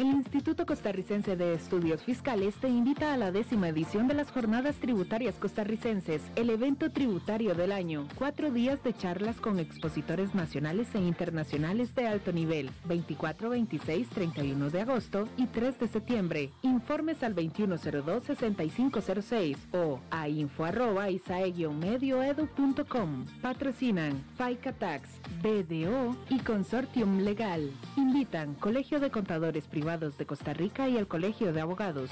El Instituto Costarricense de Estudios Fiscales te invita a la décima edición de las Jornadas Tributarias Costarricenses, el evento tributario del año. Cuatro días de charlas con expositores nacionales e internacionales de alto nivel, 24, 26, 31 de agosto y 3 de septiembre. Informes al 2102-6506 o a info arroba medioedu.com. Patrocinan FICA Tax, BDO y Consortium Legal. Invitan Colegio de Contadores Privados de Costa Rica y el Colegio de Abogados.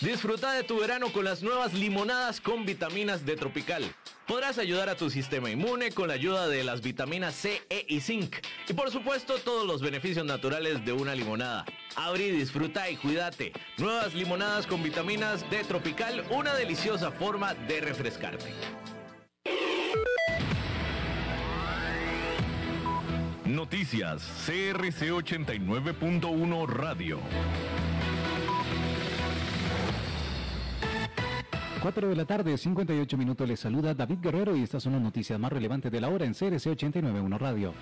Disfruta de tu verano con las nuevas limonadas con vitaminas de Tropical. Podrás ayudar a tu sistema inmune con la ayuda de las vitaminas C, E y Zinc. Y por supuesto todos los beneficios naturales de una limonada. Abrí, disfruta y cuídate. Nuevas limonadas con vitaminas de Tropical, una deliciosa forma de refrescarte. Noticias CRC 89.1 Radio. 4 de la tarde, 58 minutos, les saluda David Guerrero y estas son las noticias más relevantes de la hora en CRC 89.1 Radio.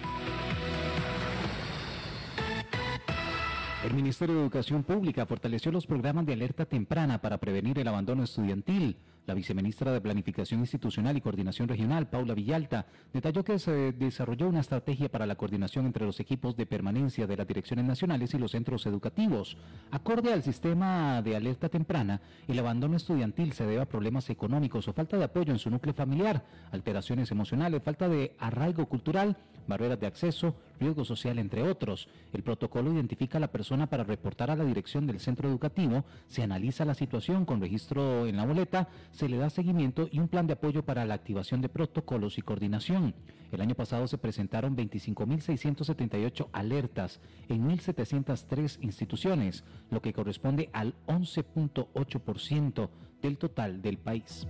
El Ministerio de Educación Pública fortaleció los programas de alerta temprana para prevenir el abandono estudiantil. La viceministra de Planificación Institucional y Coordinación Regional, Paula Villalta, detalló que se desarrolló una estrategia para la coordinación entre los equipos de permanencia de las direcciones nacionales y los centros educativos. Acorde al sistema de alerta temprana, el abandono estudiantil se debe a problemas económicos o falta de apoyo en su núcleo familiar, alteraciones emocionales, falta de arraigo cultural, barreras de acceso, riesgo social, entre otros. El protocolo identifica a la persona para reportar a la dirección del centro educativo, se analiza la situación con registro en la boleta, se le da seguimiento y un plan de apoyo para la activación de protocolos y coordinación. El año pasado se presentaron 25.678 alertas en 1.703 instituciones, lo que corresponde al 11.8% del total del país.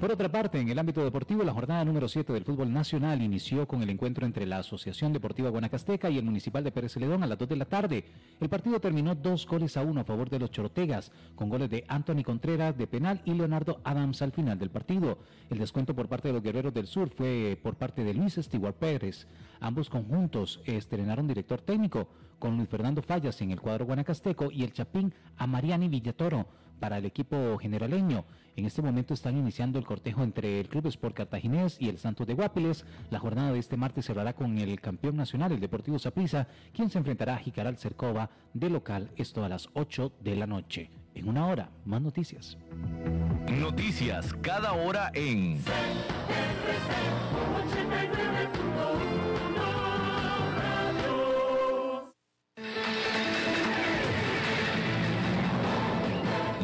Por otra parte, en el ámbito deportivo, la jornada número 7 del fútbol nacional inició con el encuentro entre la Asociación Deportiva Guanacasteca y el Municipal de Pérez Celedón a las 2 de la tarde. El partido terminó dos goles a uno a favor de los Chorotegas, con goles de Anthony Contreras de penal y Leonardo Adams al final del partido. El descuento por parte de los Guerreros del Sur fue por parte de Luis Stewart Pérez. Ambos conjuntos estrenaron director técnico, con Luis Fernando Fallas en el cuadro guanacasteco y el Chapín a Mariani Villatoro para el equipo generaleño. En este momento están iniciando el cortejo entre el Club Sport Cartaginés y el Santos de Guapiles. La jornada de este martes se hará con el campeón nacional, el Deportivo Saprissa, quien se enfrentará a Jicaral Cercova de local, esto a las 8 de la noche. En una hora, más noticias. Noticias cada hora en...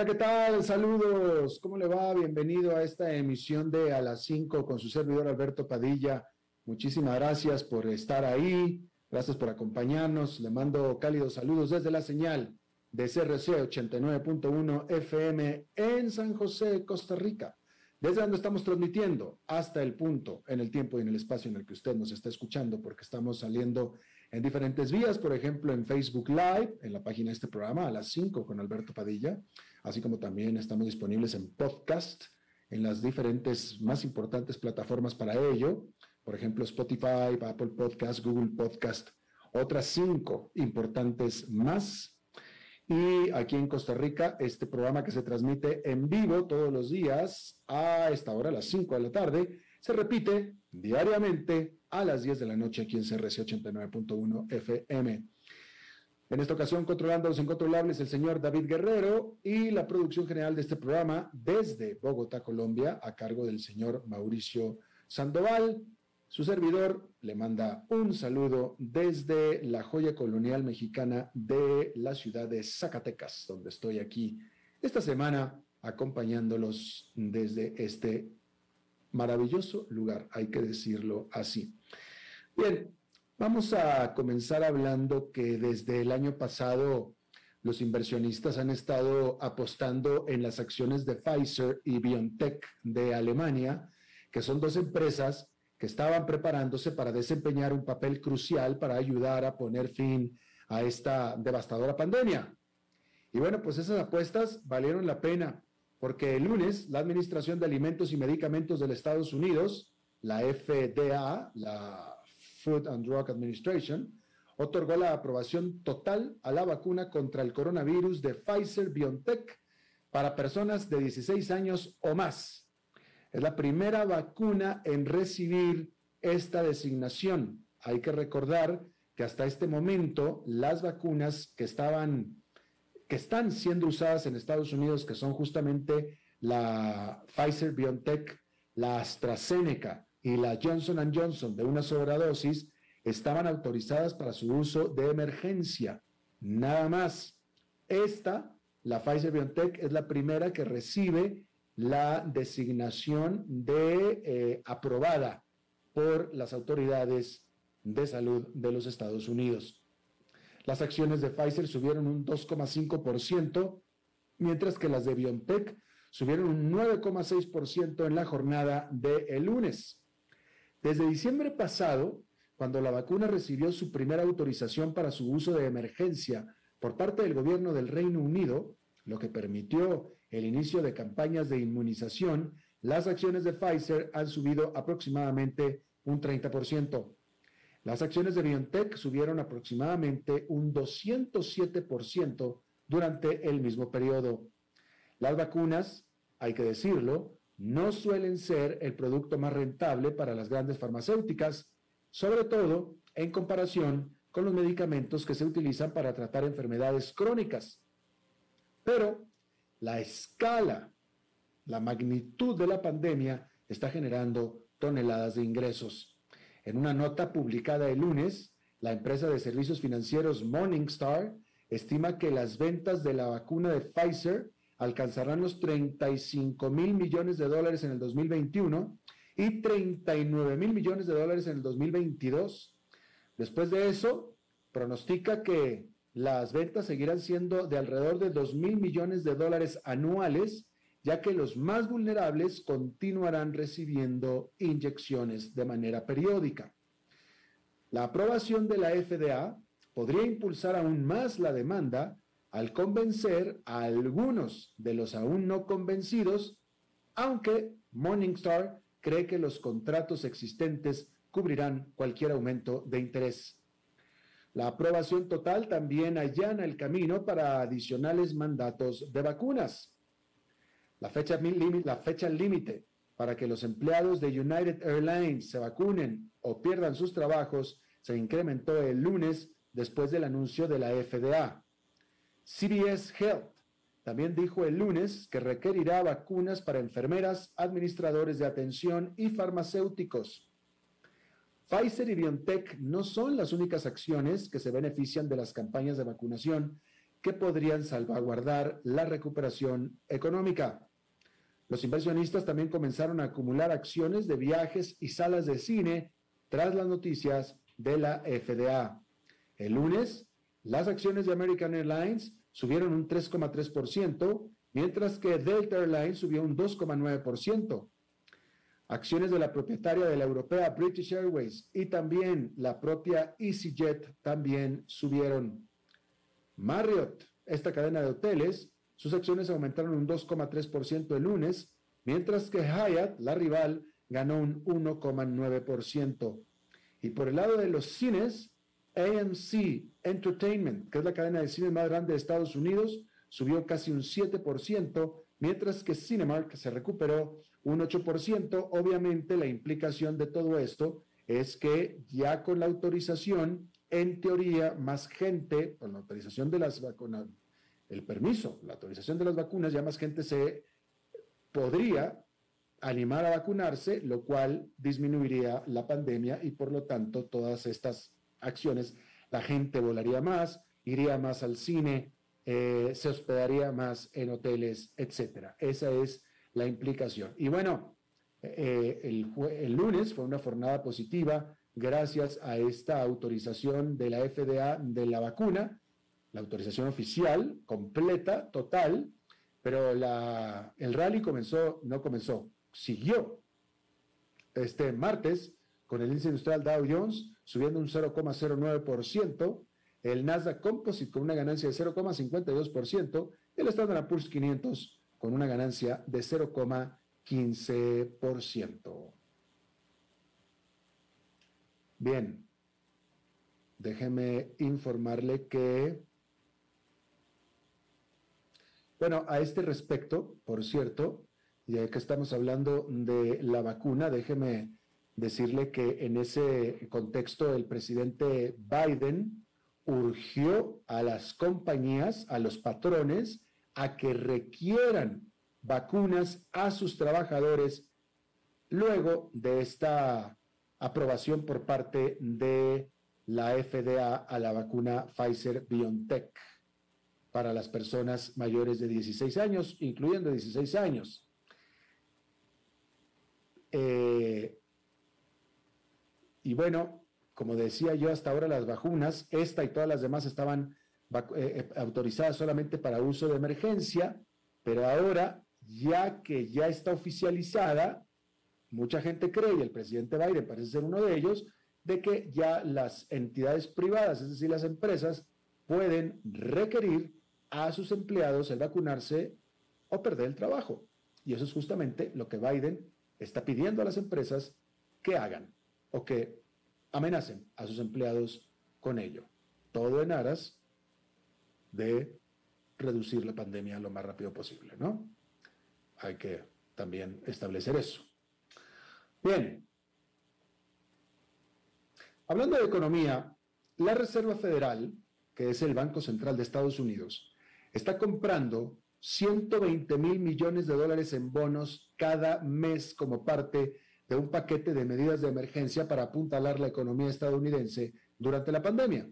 Hola, ¿qué tal? Saludos. ¿Cómo le va? Bienvenido a esta emisión de A las 5 con su servidor Alberto Padilla. Muchísimas gracias por estar ahí. Gracias por acompañarnos. Le mando cálidos saludos desde la señal de CRC 89.1 FM en San José, Costa Rica. Desde donde estamos transmitiendo hasta el punto, en el tiempo y en el espacio en el que usted nos está escuchando, porque estamos saliendo en diferentes vías, por ejemplo, en Facebook Live, en la página de este programa, a las 5 con Alberto Padilla así como también estamos disponibles en podcast, en las diferentes más importantes plataformas para ello, por ejemplo Spotify, Apple Podcast, Google Podcast, otras cinco importantes más. Y aquí en Costa Rica, este programa que se transmite en vivo todos los días a esta hora, a las 5 de la tarde, Se repite diariamente a las 10 de la noche aquí en CRC 89.1 FM. En esta ocasión, controlando los incontrolables, el señor David Guerrero y la producción general de este programa desde Bogotá, Colombia, a cargo del señor Mauricio Sandoval. Su servidor le manda un saludo desde la joya colonial mexicana de la ciudad de Zacatecas, donde estoy aquí esta semana acompañándolos desde este maravilloso lugar, hay que decirlo así. Bien, Vamos a comenzar hablando que desde el año pasado los inversionistas han estado apostando en las acciones de Pfizer y BioNTech de Alemania, que son dos empresas que estaban preparándose para desempeñar un papel crucial para ayudar a poner fin a esta devastadora pandemia. Y bueno, pues esas apuestas valieron la pena, porque el lunes la Administración de Alimentos y Medicamentos de Estados Unidos, la FDA, la Food and Drug Administration, otorgó la aprobación total a la vacuna contra el coronavirus de Pfizer BioNTech para personas de 16 años o más. Es la primera vacuna en recibir esta designación. Hay que recordar que hasta este momento las vacunas que estaban que están siendo usadas en Estados Unidos, que son justamente la Pfizer BioNTech, la AstraZeneca y la Johnson Johnson de una sobredosis estaban autorizadas para su uso de emergencia. Nada más. Esta, la Pfizer BioNTech, es la primera que recibe la designación de eh, aprobada por las autoridades de salud de los Estados Unidos. Las acciones de Pfizer subieron un 2,5%, mientras que las de BioNTech subieron un 9,6% en la jornada del el lunes. Desde diciembre pasado, cuando la vacuna recibió su primera autorización para su uso de emergencia por parte del gobierno del Reino Unido, lo que permitió el inicio de campañas de inmunización, las acciones de Pfizer han subido aproximadamente un 30%. Las acciones de BioNTech subieron aproximadamente un 207% durante el mismo periodo. Las vacunas, hay que decirlo, no suelen ser el producto más rentable para las grandes farmacéuticas, sobre todo en comparación con los medicamentos que se utilizan para tratar enfermedades crónicas. Pero la escala, la magnitud de la pandemia está generando toneladas de ingresos. En una nota publicada el lunes, la empresa de servicios financieros Morningstar estima que las ventas de la vacuna de Pfizer alcanzarán los 35 mil millones de dólares en el 2021 y 39 mil millones de dólares en el 2022. Después de eso, pronostica que las ventas seguirán siendo de alrededor de 2 mil millones de dólares anuales, ya que los más vulnerables continuarán recibiendo inyecciones de manera periódica. La aprobación de la FDA podría impulsar aún más la demanda al convencer a algunos de los aún no convencidos, aunque Morningstar cree que los contratos existentes cubrirán cualquier aumento de interés. La aprobación total también allana el camino para adicionales mandatos de vacunas. La fecha, límite para que los empleados de United Airlines se vacunen o pierdan sus trabajos se incrementó el lunes después del anuncio de la FDA. CBS Health también dijo el lunes que requerirá vacunas para enfermeras, administradores de atención y farmacéuticos. Pfizer y BioNTech no son las únicas acciones que se benefician de las campañas de vacunación que podrían salvaguardar la recuperación económica. Los inversionistas también comenzaron a acumular acciones de viajes y salas de cine tras las noticias de la FDA. El lunes, las acciones de American Airlines subieron un 3,3%, mientras que Delta Airlines subió un 2,9%. Acciones de la propietaria de la europea British Airways y también la propia EasyJet también subieron. Marriott, esta cadena de hoteles, sus acciones aumentaron un 2,3% el lunes, mientras que Hyatt, la rival, ganó un 1,9%. Y por el lado de los cines, AMC Entertainment, que es la cadena de cine más grande de Estados Unidos, subió casi un 7%, mientras que Cinemark se recuperó un 8%. Obviamente la implicación de todo esto es que ya con la autorización, en teoría, más gente, con la autorización de las vacunas, el permiso, la autorización de las vacunas, ya más gente se podría animar a vacunarse, lo cual disminuiría la pandemia y por lo tanto todas estas acciones, la gente volaría más, iría más al cine, eh, se hospedaría más en hoteles, etcétera. Esa es la implicación. Y bueno, eh, el, el, lunes fue una jornada positiva gracias a esta autorización de la FDA de la vacuna, la autorización oficial, completa, total, pero la, el rally comenzó, no comenzó, siguió este martes con el índice industrial Dow Jones subiendo un 0,09%, el Nasdaq Composite con una ganancia de 0,52%, el Standard Poor's 500 con una ganancia de 0,15%. Bien, déjeme informarle que, bueno, a este respecto, por cierto, ya que estamos hablando de la vacuna, déjeme decirle que en ese contexto el presidente Biden urgió a las compañías, a los patrones, a que requieran vacunas a sus trabajadores luego de esta aprobación por parte de la FDA a la vacuna Pfizer BioNTech para las personas mayores de 16 años, incluyendo 16 años. Eh, y bueno, como decía yo, hasta ahora las vacunas, esta y todas las demás estaban eh, eh, autorizadas solamente para uso de emergencia, pero ahora, ya que ya está oficializada, mucha gente cree, y el presidente Biden parece ser uno de ellos, de que ya las entidades privadas, es decir, las empresas, pueden requerir a sus empleados el vacunarse o perder el trabajo. Y eso es justamente lo que Biden está pidiendo a las empresas que hagan o que amenacen a sus empleados con ello. Todo en aras de reducir la pandemia lo más rápido posible, ¿no? Hay que también establecer eso. Bien. Hablando de economía, la Reserva Federal, que es el Banco Central de Estados Unidos, está comprando 120 mil millones de dólares en bonos cada mes como parte de un paquete de medidas de emergencia para apuntalar la economía estadounidense durante la pandemia.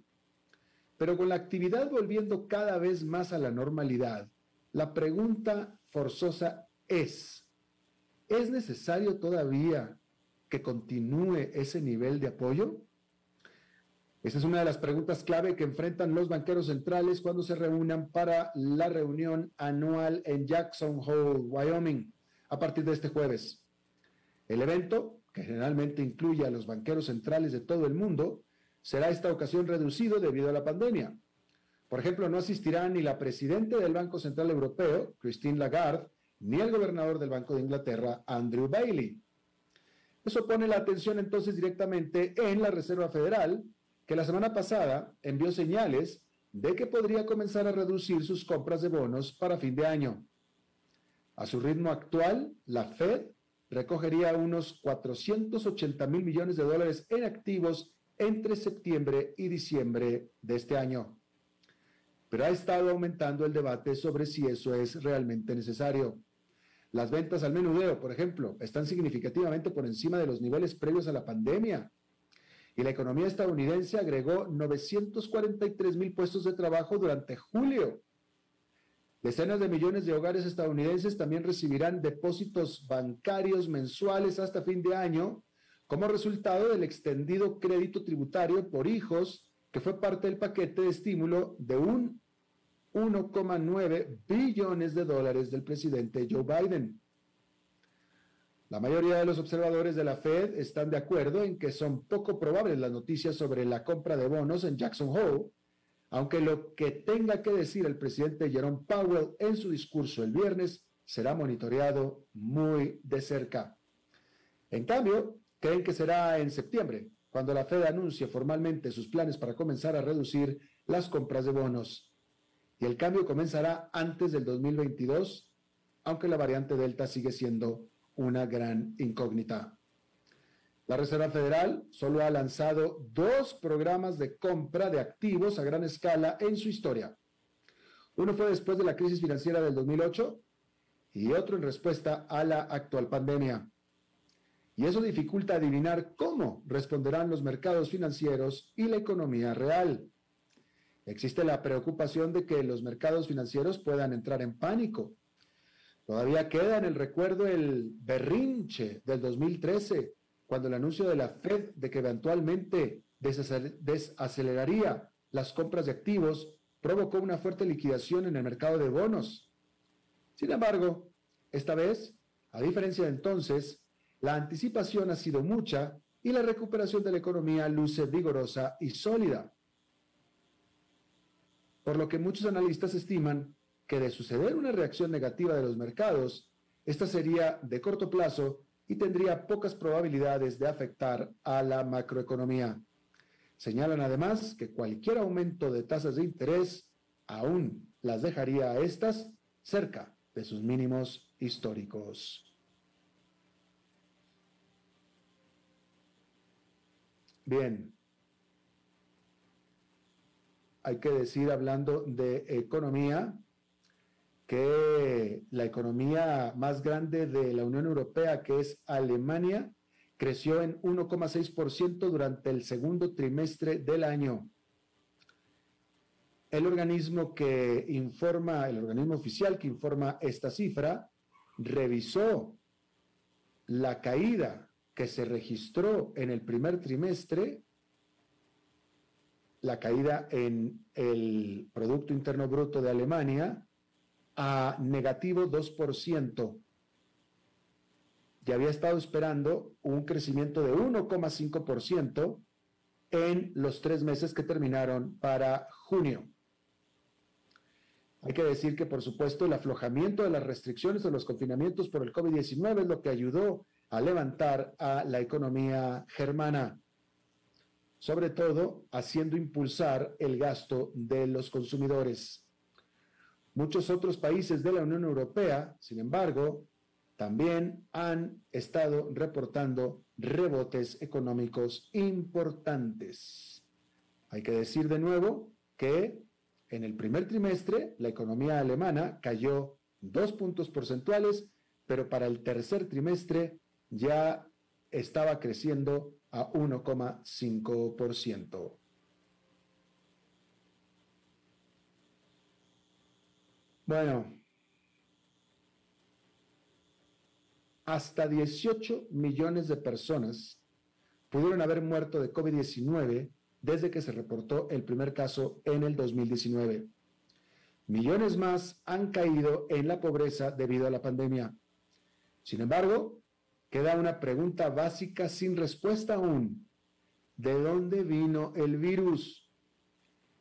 Pero con la actividad volviendo cada vez más a la normalidad, la pregunta forzosa es, ¿es necesario todavía que continúe ese nivel de apoyo? Esa es una de las preguntas clave que enfrentan los banqueros centrales cuando se reúnan para la reunión anual en Jackson Hole, Wyoming, a partir de este jueves. El evento, que generalmente incluye a los banqueros centrales de todo el mundo, será esta ocasión reducido debido a la pandemia. Por ejemplo, no asistirá ni la presidenta del Banco Central Europeo, Christine Lagarde, ni el gobernador del Banco de Inglaterra, Andrew Bailey. Eso pone la atención entonces directamente en la Reserva Federal, que la semana pasada envió señales de que podría comenzar a reducir sus compras de bonos para fin de año. A su ritmo actual, la Fed recogería unos 480 mil millones de dólares en activos entre septiembre y diciembre de este año. Pero ha estado aumentando el debate sobre si eso es realmente necesario. Las ventas al menudeo, por ejemplo, están significativamente por encima de los niveles previos a la pandemia. Y la economía estadounidense agregó 943 mil puestos de trabajo durante julio, Decenas de millones de hogares estadounidenses también recibirán depósitos bancarios mensuales hasta fin de año como resultado del extendido crédito tributario por hijos que fue parte del paquete de estímulo de un 1,9 billones de dólares del presidente Joe Biden. La mayoría de los observadores de la Fed están de acuerdo en que son poco probables las noticias sobre la compra de bonos en Jackson Hole aunque lo que tenga que decir el presidente Jerome Powell en su discurso el viernes será monitoreado muy de cerca. En cambio, creen que será en septiembre, cuando la Fed anuncie formalmente sus planes para comenzar a reducir las compras de bonos. Y el cambio comenzará antes del 2022, aunque la variante Delta sigue siendo una gran incógnita. La Reserva Federal solo ha lanzado dos programas de compra de activos a gran escala en su historia. Uno fue después de la crisis financiera del 2008 y otro en respuesta a la actual pandemia. Y eso dificulta adivinar cómo responderán los mercados financieros y la economía real. Existe la preocupación de que los mercados financieros puedan entrar en pánico. Todavía queda en el recuerdo el berrinche del 2013, cuando el anuncio de la Fed de que eventualmente desaceleraría las compras de activos provocó una fuerte liquidación en el mercado de bonos. Sin embargo, esta vez, a diferencia de entonces, la anticipación ha sido mucha y la recuperación de la economía luce vigorosa y sólida. Por lo que muchos analistas estiman que de suceder una reacción negativa de los mercados, esta sería de corto plazo y tendría pocas probabilidades de afectar a la macroeconomía. Señalan además que cualquier aumento de tasas de interés aún las dejaría a estas cerca de sus mínimos históricos. Bien. Hay que decir, hablando de economía, que la economía más grande de la Unión Europea, que es Alemania, creció en 1,6% durante el segundo trimestre del año. El organismo que informa, el organismo oficial que informa esta cifra, revisó la caída que se registró en el primer trimestre, la caída en el Producto Interno Bruto de Alemania a negativo 2%. Ya había estado esperando un crecimiento de 1,5% en los tres meses que terminaron para junio. Hay que decir que, por supuesto, el aflojamiento de las restricciones de los confinamientos por el COVID-19 es lo que ayudó a levantar a la economía germana, sobre todo haciendo impulsar el gasto de los consumidores. Muchos otros países de la Unión Europea, sin embargo, también han estado reportando rebotes económicos importantes. Hay que decir de nuevo que en el primer trimestre la economía alemana cayó dos puntos porcentuales, pero para el tercer trimestre ya estaba creciendo a 1,5%. Bueno, hasta 18 millones de personas pudieron haber muerto de COVID-19 desde que se reportó el primer caso en el 2019. Millones más han caído en la pobreza debido a la pandemia. Sin embargo, queda una pregunta básica sin respuesta aún. ¿De dónde vino el virus?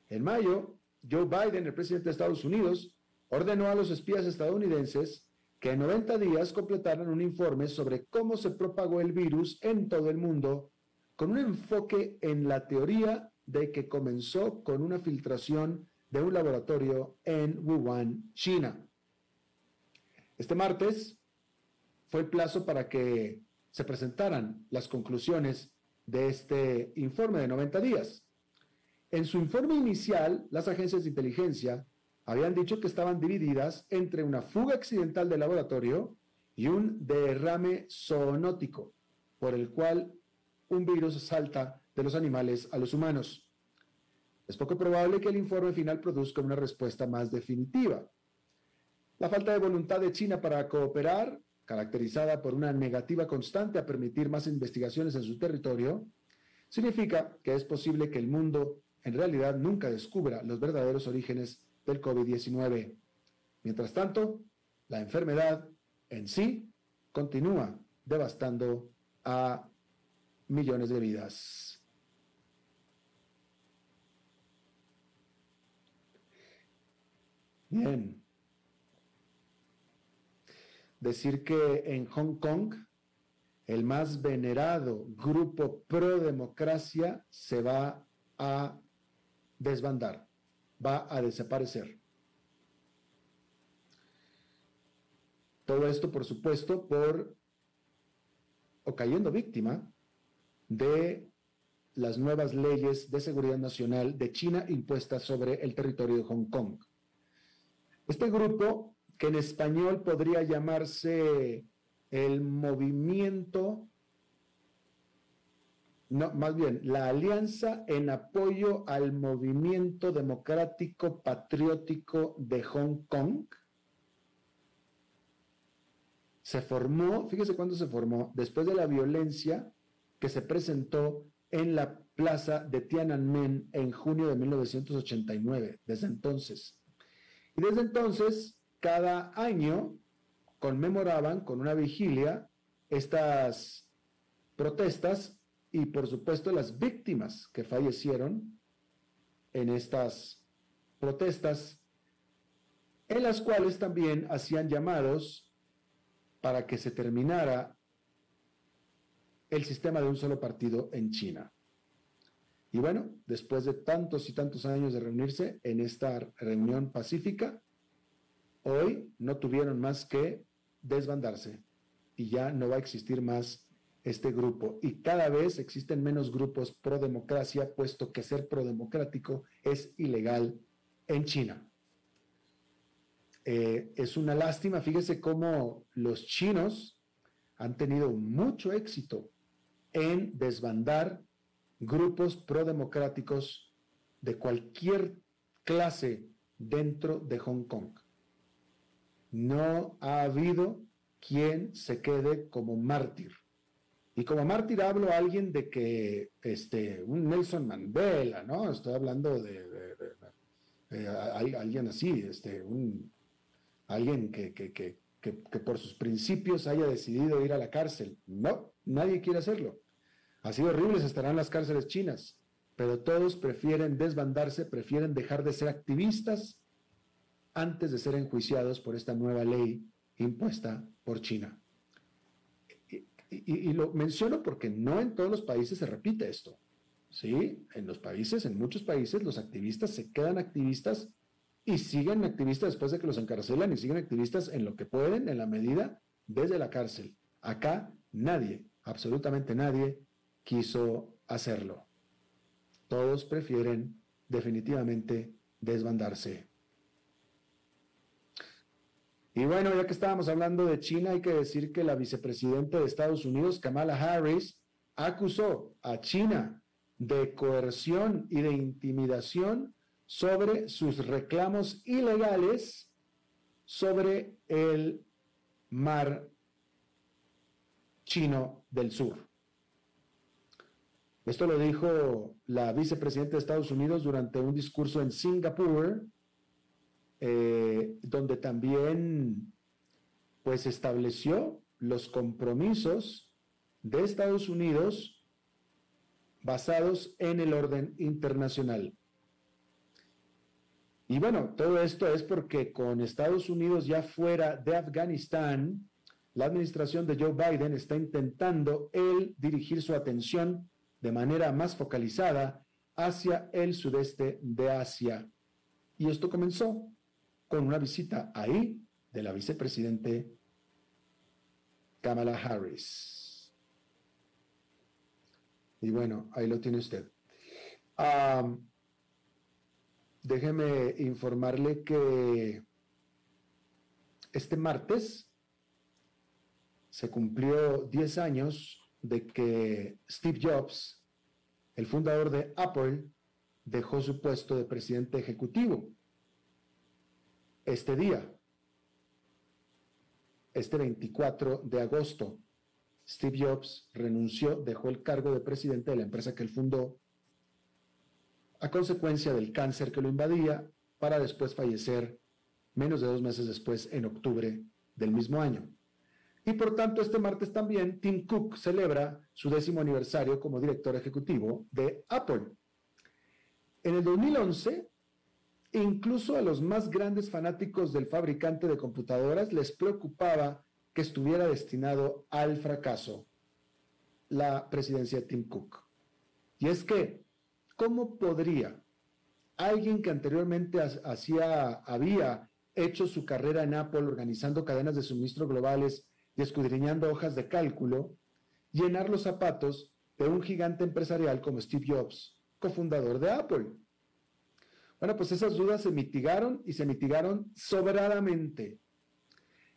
En mayo, Joe Biden, el presidente de Estados Unidos, ordenó a los espías estadounidenses que en 90 días completaran un informe sobre cómo se propagó el virus en todo el mundo, con un enfoque en la teoría de que comenzó con una filtración de un laboratorio en Wuhan, China. Este martes, fue el plazo para que se presentaran las conclusiones de este informe de 90 días. En su informe inicial, las agencias de inteligencia habían dicho que estaban divididas entre una fuga accidental del laboratorio y un derrame zoonótico, por el cual un virus salta de los animales a los humanos. Es poco probable que el informe final produzca una respuesta más definitiva. La falta de voluntad de China para cooperar caracterizada por una negativa constante a permitir más investigaciones en su territorio, significa que es posible que el mundo en realidad nunca descubra los verdaderos orígenes del COVID-19. Mientras tanto, la enfermedad en sí continúa devastando a millones de vidas. Bien, decir que en Hong Kong el más venerado grupo pro democracia se va a desbandar, va a desaparecer. Todo esto, por supuesto, por o cayendo víctima de las nuevas leyes de seguridad nacional de China impuestas sobre el territorio de Hong Kong. Este grupo, que en español podría llamarse el movimiento, no, más bien, la alianza en apoyo al movimiento democrático patriótico de Hong Kong, se formó, fíjese cuándo se formó, después de la violencia que se presentó en la plaza de Tiananmen en junio de 1989, desde entonces. Y desde entonces, cada año conmemoraban con una vigilia estas protestas y por supuesto las víctimas que fallecieron en estas protestas, en las cuales también hacían llamados para que se terminara el sistema de un solo partido en China. Y bueno, después de tantos y tantos años de reunirse en esta reunión pacífica, hoy no tuvieron más que desbandarse y ya no va a existir más este grupo. Y cada vez existen menos grupos pro democracia, puesto que ser pro democrático es ilegal en China. Eh, es una lástima, fíjese cómo los chinos han tenido mucho éxito en desbandar grupos prodemocráticos de cualquier clase dentro de Hong Kong. No ha habido quien se quede como mártir. Y como mártir hablo a alguien de que, este, un Nelson Mandela, ¿no? Estoy hablando de, alguien así, este, un, alguien que, que por sus principios haya decidido ir a la cárcel. No, nadie quiere hacerlo. Así horribles estarán las cárceles chinas, pero todos prefieren desbandarse, prefieren dejar de ser activistas antes de ser enjuiciados por esta nueva ley impuesta por China. Y, lo menciono porque no en todos los países se repite esto. Sí, en los países, en muchos países, los activistas se quedan activistas y siguen activistas después de que los encarcelan y siguen activistas en lo que pueden, en la medida, desde la cárcel. Acá nadie, absolutamente nadie, quiso hacerlo. Todos prefieren definitivamente desbandarse. Y bueno, ya que estábamos hablando de China, hay que decir que la vicepresidenta de Estados Unidos, Kamala Harris, acusó a China de coerción y de intimidación sobre sus reclamos ilegales sobre el mar chino del sur. Esto lo dijo la vicepresidenta de Estados Unidos durante un discurso en Singapur, eh, donde también pues estableció los compromisos de Estados Unidos basados en el orden internacional. Y bueno, todo esto es porque con Estados Unidos ya fuera de Afganistán, la administración de Joe Biden está intentando él dirigir su atención de manera más focalizada hacia el sudeste de Asia. Y esto comenzó con una visita ahí de la vicepresidente Kamala Harris. Y bueno, ahí lo tiene usted. déjeme informarle que este martes se cumplió 10 años de que Steve Jobs, el fundador de Apple, dejó su puesto de presidente ejecutivo. Este día, este 24 de agosto, Steve Jobs renunció, dejó el cargo de presidente de la empresa que él fundó a consecuencia del cáncer que lo invadía para después fallecer menos de dos meses después, en octubre del mismo año. Y por tanto, este martes también Tim Cook celebra su décimo aniversario como director ejecutivo de Apple. En el 2011, incluso a los más grandes fanáticos del fabricante de computadoras les preocupaba que estuviera destinado al fracaso la presidencia de Tim Cook. Y es que, ¿cómo podría alguien que anteriormente hacía, había hecho su carrera en Apple organizando cadenas de suministro globales y escudriñando hojas de cálculo, llenar los zapatos de un gigante empresarial como Steve Jobs, cofundador de Apple. Bueno, pues esas dudas se mitigaron y se mitigaron sobradamente.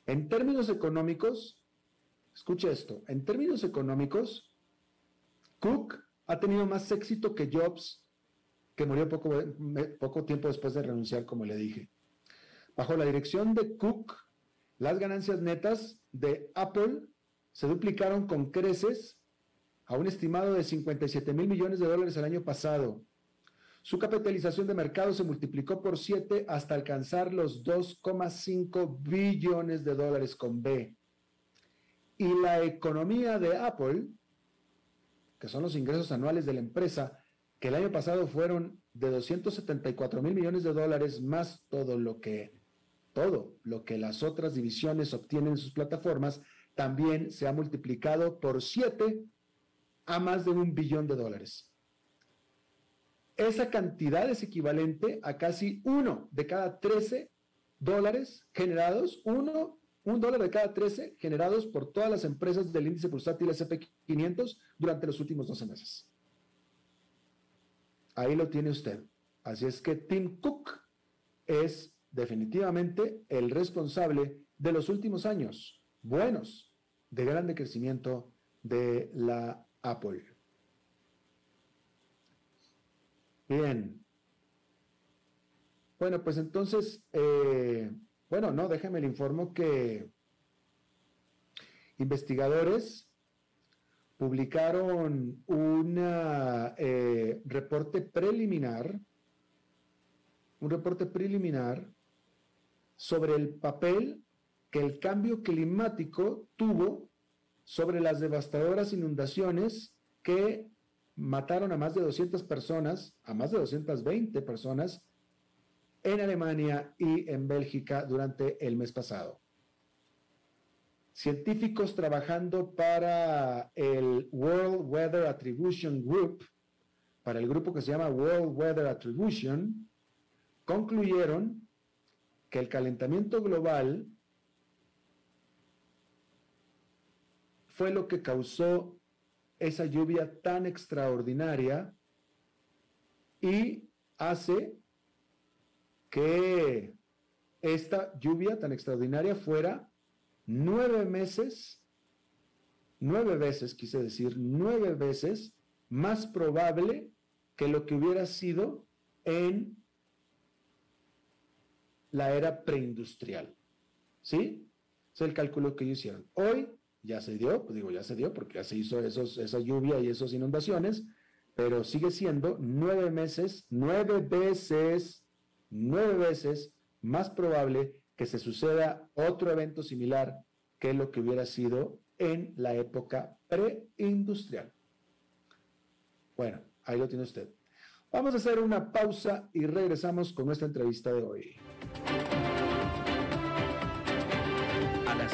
En términos económicos, escuche esto, en términos económicos, Cook ha tenido más éxito que Jobs, que murió poco, poco tiempo después de renunciar, como le dije. Bajo la dirección de Cook, las ganancias netas de Apple se duplicaron con creces a un estimado de 57 mil millones de dólares el año pasado. Su capitalización de mercado se multiplicó por 7 hasta alcanzar los 2,5 billones de dólares con B. Y la economía de Apple, que son los ingresos anuales de la empresa, que el año pasado fueron de 274 mil millones de dólares más todo lo que todo lo que las otras divisiones obtienen en sus plataformas, también se ha multiplicado por 7 a más de un billón de dólares. Esa cantidad es equivalente a casi uno de cada 13 dólares generados, uno, un dólar de cada 13 generados por todas las empresas del índice bursátil SP500 durante los últimos 12 meses. Ahí lo tiene usted. Así es que Tim Cook es definitivamente el responsable de los últimos años buenos de grande crecimiento de la Apple. Bien. Bueno, pues entonces, eh, bueno, no, déjeme le informo que investigadores publicaron un eh, reporte preliminar, un reporte preliminar sobre el papel que el cambio climático tuvo sobre las devastadoras inundaciones que mataron a más de 200 personas, a más de 220 personas en Alemania y en Bélgica durante el mes pasado. Científicos trabajando para el World Weather Attribution Group, para el grupo que se llama World Weather Attribution, concluyeron que el calentamiento global fue lo que causó esa lluvia tan extraordinaria y hace que esta lluvia tan extraordinaria fuera nueve meses, nueve veces, quise decir, nueve veces más probable que lo que hubiera sido en la era preindustrial. ¿Sí? Es el cálculo que ellos hicieron. Hoy ya se dio, pues digo, ya se dio porque ya se hizo esos, esa lluvia y esas inundaciones, pero sigue siendo nueve meses, nueve veces, nueve veces más probable que se suceda otro evento similar que lo que hubiera sido en la época preindustrial. Bueno, ahí lo tiene usted. Vamos a hacer una pausa y regresamos con nuestra entrevista de hoy.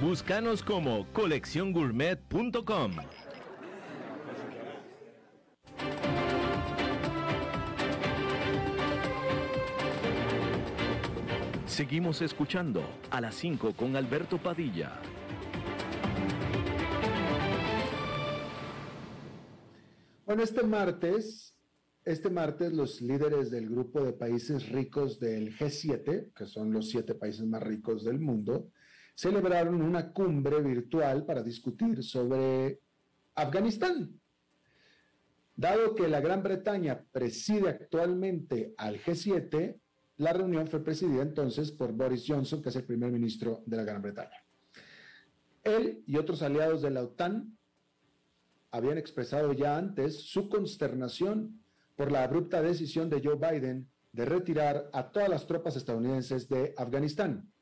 Búscanos como colecciongourmet.com. Seguimos escuchando a las 5 con Alberto Padilla. Bueno, este martes, este martes los líderes del grupo de países ricos del G7, que son los siete países más ricos del mundo, celebraron una cumbre virtual para discutir sobre Afganistán. Dado que la Gran Bretaña preside actualmente al G7, la reunión fue presidida entonces por Boris Johnson, que es el primer ministro de la Gran Bretaña. Él y otros aliados de la OTAN habían expresado ya antes su consternación por la abrupta decisión de Joe Biden de retirar a todas las tropas estadounidenses de Afganistán,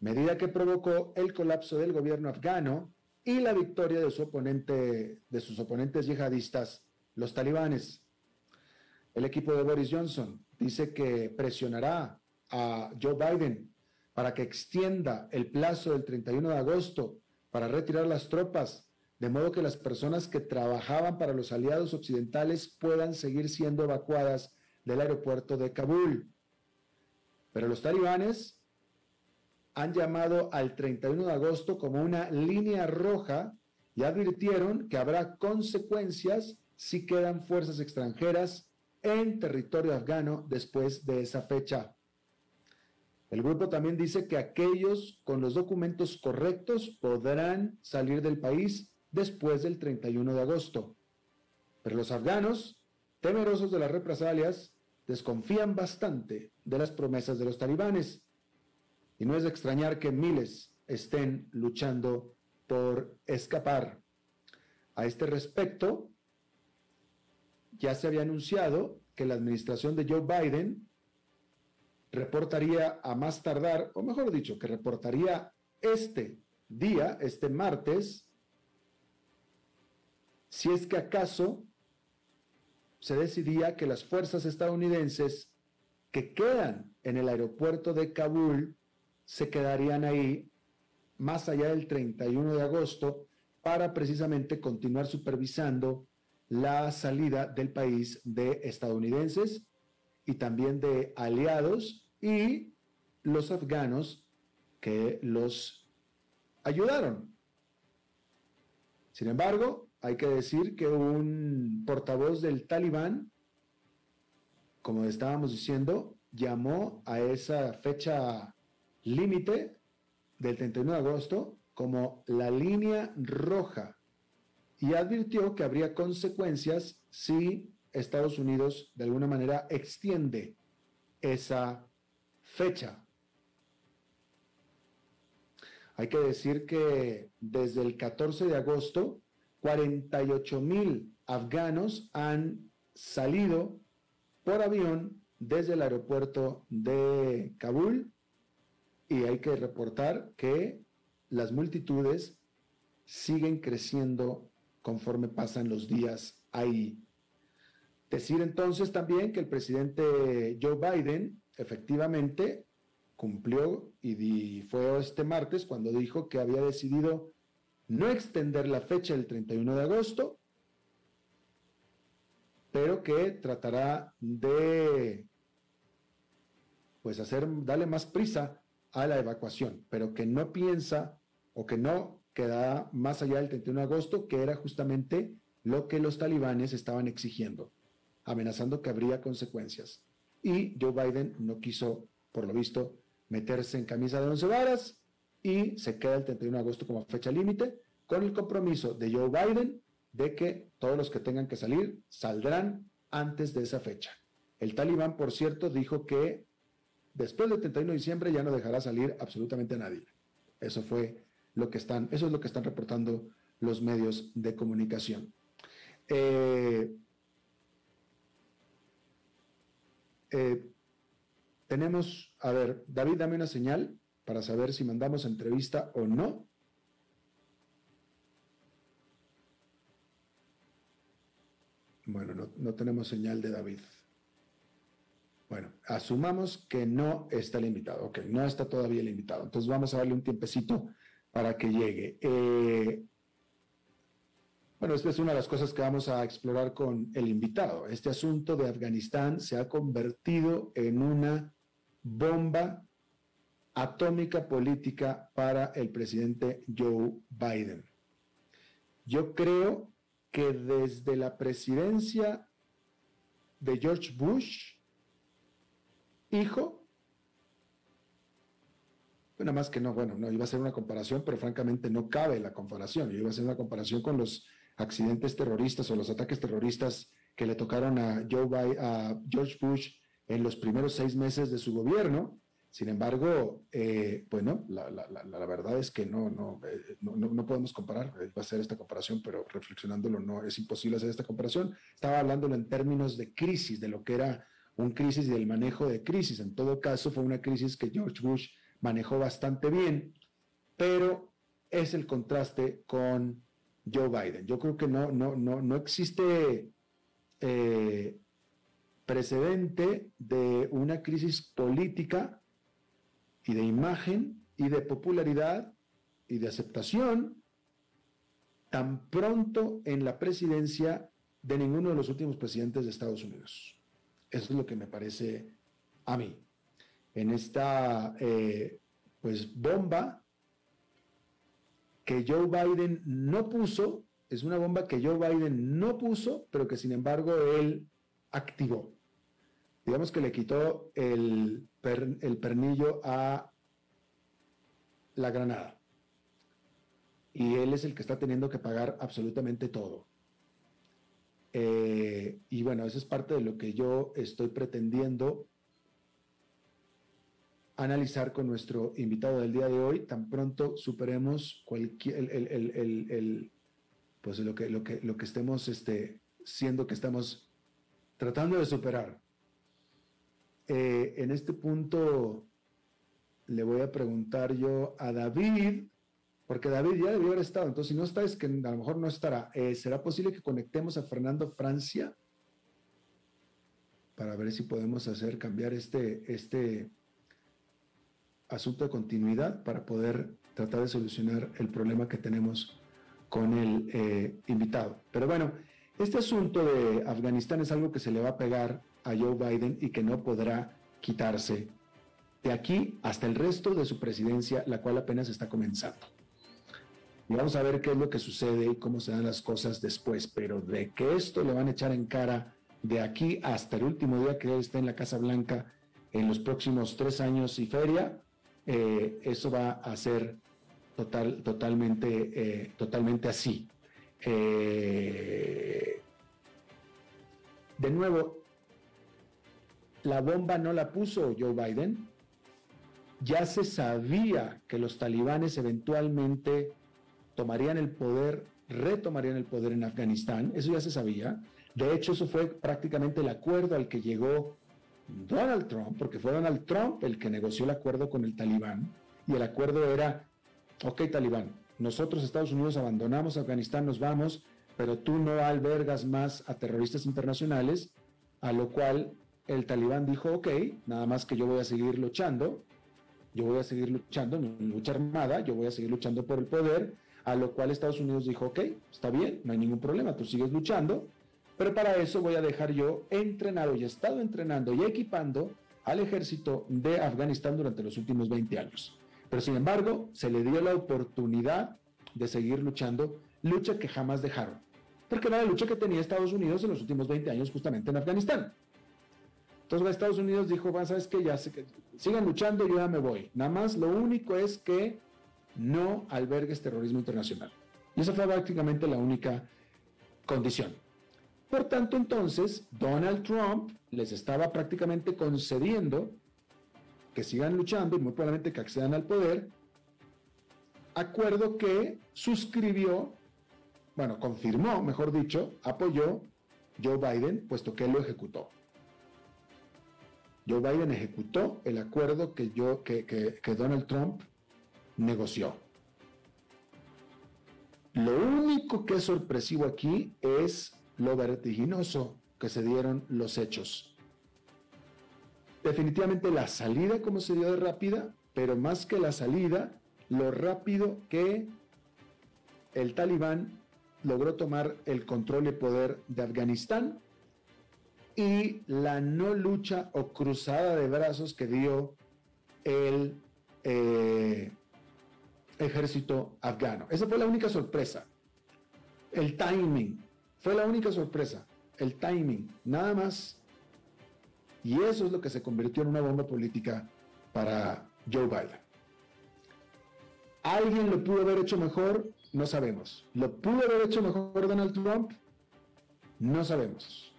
medida que provocó el colapso del gobierno afgano y la victoria de, su oponente, de sus oponentes yihadistas, los talibanes. El equipo de Boris Johnson dice que presionará a Joe Biden para que extienda el plazo del 31 de agosto para retirar las tropas, de modo que las personas que trabajaban para los aliados occidentales puedan seguir siendo evacuadas del aeropuerto de Kabul. Pero los talibanes han llamado al 31 de agosto como una línea roja y advirtieron que habrá consecuencias si quedan fuerzas extranjeras en territorio afgano después de esa fecha. El grupo también dice que aquellos con los documentos correctos podrán salir del país después del 31 de agosto. Pero los afganos, temerosos de las represalias, desconfían bastante de las promesas de los talibanes. Y no es de extrañar que miles estén luchando por escapar. A este respecto, ya se había anunciado que la administración de Joe Biden reportaría a más tardar, o mejor dicho, que reportaría este día, este martes, si es que acaso se decidía que las fuerzas estadounidenses que quedan en el aeropuerto de Kabul se quedarían ahí más allá del 31 de agosto para precisamente continuar supervisando la salida del país de estadounidenses y también de aliados y los afganos que los ayudaron. Sin embargo, hay que decir que un portavoz del talibán, como estábamos diciendo, llamó a esa fecha límite del 31 de agosto como la línea roja y advirtió que habría consecuencias si Estados Unidos de alguna manera extiende esa fecha. Hay que decir que desde el 14 de agosto, 48 mil afganos han salido por avión desde el aeropuerto de Kabul y hay que reportar que las multitudes siguen creciendo conforme pasan los días ahí. Decir entonces también que el presidente Joe Biden efectivamente cumplió y fue este martes cuando dijo que había decidido no extender la fecha del 31 de agosto, pero que tratará de pues hacer darle más prisa a la evacuación, pero que no piensa o que no queda más allá del 31 de agosto, que era justamente lo que los talibanes estaban exigiendo, amenazando que habría consecuencias. Y Joe Biden no quiso, por lo visto, meterse en camisa de once varas y se queda el 31 de agosto como fecha límite, con el compromiso de Joe Biden de que todos los que tengan que salir saldrán antes de esa fecha. El talibán, por cierto, dijo que después del 31 de diciembre ya no dejará salir absolutamente nadie. Eso fue lo que están, eso es lo que están reportando los medios de comunicación. Eh, eh, tenemos, a ver, David, dame una señal para saber si mandamos entrevista o no. Bueno, no, no tenemos señal de David. Bueno, asumamos que no está el invitado. Ok, no está todavía el invitado. Entonces vamos a darle un tiempecito para que llegue. Eh, bueno, esta es una de las cosas que vamos a explorar con el invitado. Este asunto de Afganistán se ha convertido en una bomba atómica política para el presidente Joe Biden. Yo creo que desde la presidencia de George Bush, hijo, bueno, más que no, bueno, no iba a ser una comparación, pero francamente no cabe la comparación. Iba a ser una comparación con los accidentes terroristas o los ataques terroristas que le tocaron a, Joe a George Bush en los primeros seis meses de su gobierno. Sin embargo, eh, bueno, la, la, verdad es que no, no, eh, no, no, podemos comparar, eh, va a ser esta comparación, pero reflexionándolo no es imposible hacer esta comparación. Estaba hablándolo en términos de crisis, de lo que era un crisis del manejo de crisis. En todo caso, fue una crisis que George Bush manejó bastante bien, pero es el contraste con Joe Biden. Yo creo que no, no, no, no existe eh, precedente de una crisis política y de imagen y de popularidad y de aceptación tan pronto en la presidencia de ninguno de los últimos presidentes de Estados Unidos. Eso es lo que me parece a mí. En esta eh, pues bomba que Joe Biden no puso, es una bomba que Joe Biden no puso, pero que sin embargo él activó. Digamos que le quitó el, el pernillo a la granada. Y él es el que está teniendo que pagar absolutamente todo. Eh, y bueno, eso es parte de lo que yo estoy pretendiendo analizar con nuestro invitado del día de hoy, tan pronto superemos cualquier, el, pues lo que, lo que, lo que estemos este, siendo que estamos tratando de superar. Eh, en este punto le voy a preguntar yo a David, porque David ya debió haber estado, entonces si no está es que a lo mejor no estará. Eh, ¿Será posible que conectemos a Fernando Francia para ver si podemos hacer cambiar este, este, asunto de continuidad para poder tratar de solucionar el problema que tenemos con el eh, invitado. Pero bueno, este asunto de Afganistán es algo que se le va a pegar a Joe Biden y que no podrá quitarse de aquí hasta el resto de su presidencia, la cual apenas está comenzando. Y vamos a ver qué es lo que sucede y cómo se dan las cosas después, pero de que esto le van a echar en cara de aquí hasta el último día que él esté en la Casa Blanca en los próximos tres años y feria, eh, eso va a ser total, totalmente, eh, totalmente así. Eh, de nuevo, la bomba no la puso Joe Biden. Ya se sabía que los talibanes eventualmente tomarían el poder, retomarían el poder en Afganistán. Eso ya se sabía. De hecho, eso fue prácticamente el acuerdo al que llegó Donald Trump, porque fue Donald Trump el que negoció el acuerdo con el talibán, y el acuerdo era, ok talibán, nosotros Estados Unidos abandonamos Afganistán, nos vamos, pero tú no albergas más a terroristas internacionales, a lo cual el talibán dijo, ok, nada más que yo voy a seguir luchando, yo voy a seguir luchando, en lucha armada, yo voy a seguir luchando por el poder, a lo cual Estados Unidos dijo, ok, está bien, no hay ningún problema, tú sigues luchando, pero para eso voy a dejar yo entrenado y he estado entrenando y equipando al ejército de Afganistán durante los últimos 20 años. Pero sin embargo, se le dio la oportunidad de seguir luchando, lucha que jamás dejaron. Porque era la lucha que tenía Estados Unidos en los últimos 20 años justamente en Afganistán. Entonces Estados Unidos dijo, bueno, ¿sabes qué? Ya sigan luchando, yo ya me voy. Nada más lo único es que no albergues terrorismo internacional. Y esa fue prácticamente la única condición. Por tanto, entonces, Donald Trump les estaba prácticamente concediendo que sigan luchando y muy probablemente que accedan al poder, acuerdo que suscribió, bueno, confirmó, mejor dicho, apoyó Joe Biden, puesto que él lo ejecutó. Joe Biden ejecutó el acuerdo que, que Donald Trump negoció. Lo único que es sorpresivo aquí es lo vertiginoso que se dieron los hechos. Definitivamente la salida como se dio de rápida, pero más que la salida, lo rápido que el talibán logró tomar el control y poder de Afganistán y la no lucha o cruzada de brazos que dio el eh, ejército afgano. Esa fue la única sorpresa. El timing. Fue la única sorpresa. El timing. Nada más. Y eso es lo que se convirtió en una bomba política para Joe Biden. ¿Alguien lo pudo haber hecho mejor? No sabemos. ¿Lo pudo haber hecho mejor Donald Trump? No sabemos.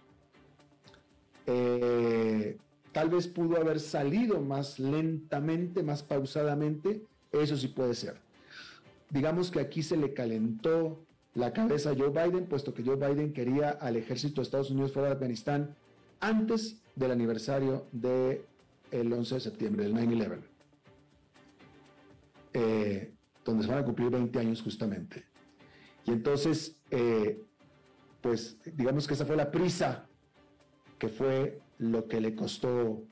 Eh, tal vez pudo haber salido más lentamente, más pausadamente. Eso sí puede ser. Digamos que aquí se le calentó la cabeza a Joe Biden, puesto que Joe Biden quería al ejército de Estados Unidos fuera de Afganistán antes del aniversario del 11 de septiembre, del 9-11, eh, donde se van a cumplir 20 años justamente. Y entonces, eh, pues digamos que esa fue la prisa que fue lo que le costó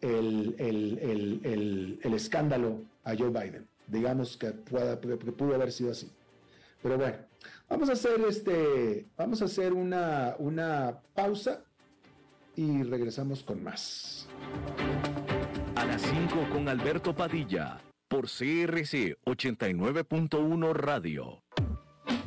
el, el escándalo a Joe Biden. Digamos que, pueda, pudo haber sido así. Pero bueno, vamos a hacer este, vamos a hacer una, una pausa y regresamos con más. A las 5 con Alberto Padilla, por CRC 89.1 Radio.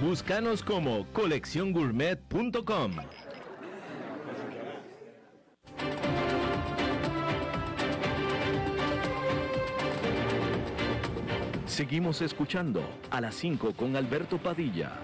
Búscanos como colecciongourmet.com. Seguimos escuchando a las 5 con Alberto Padilla.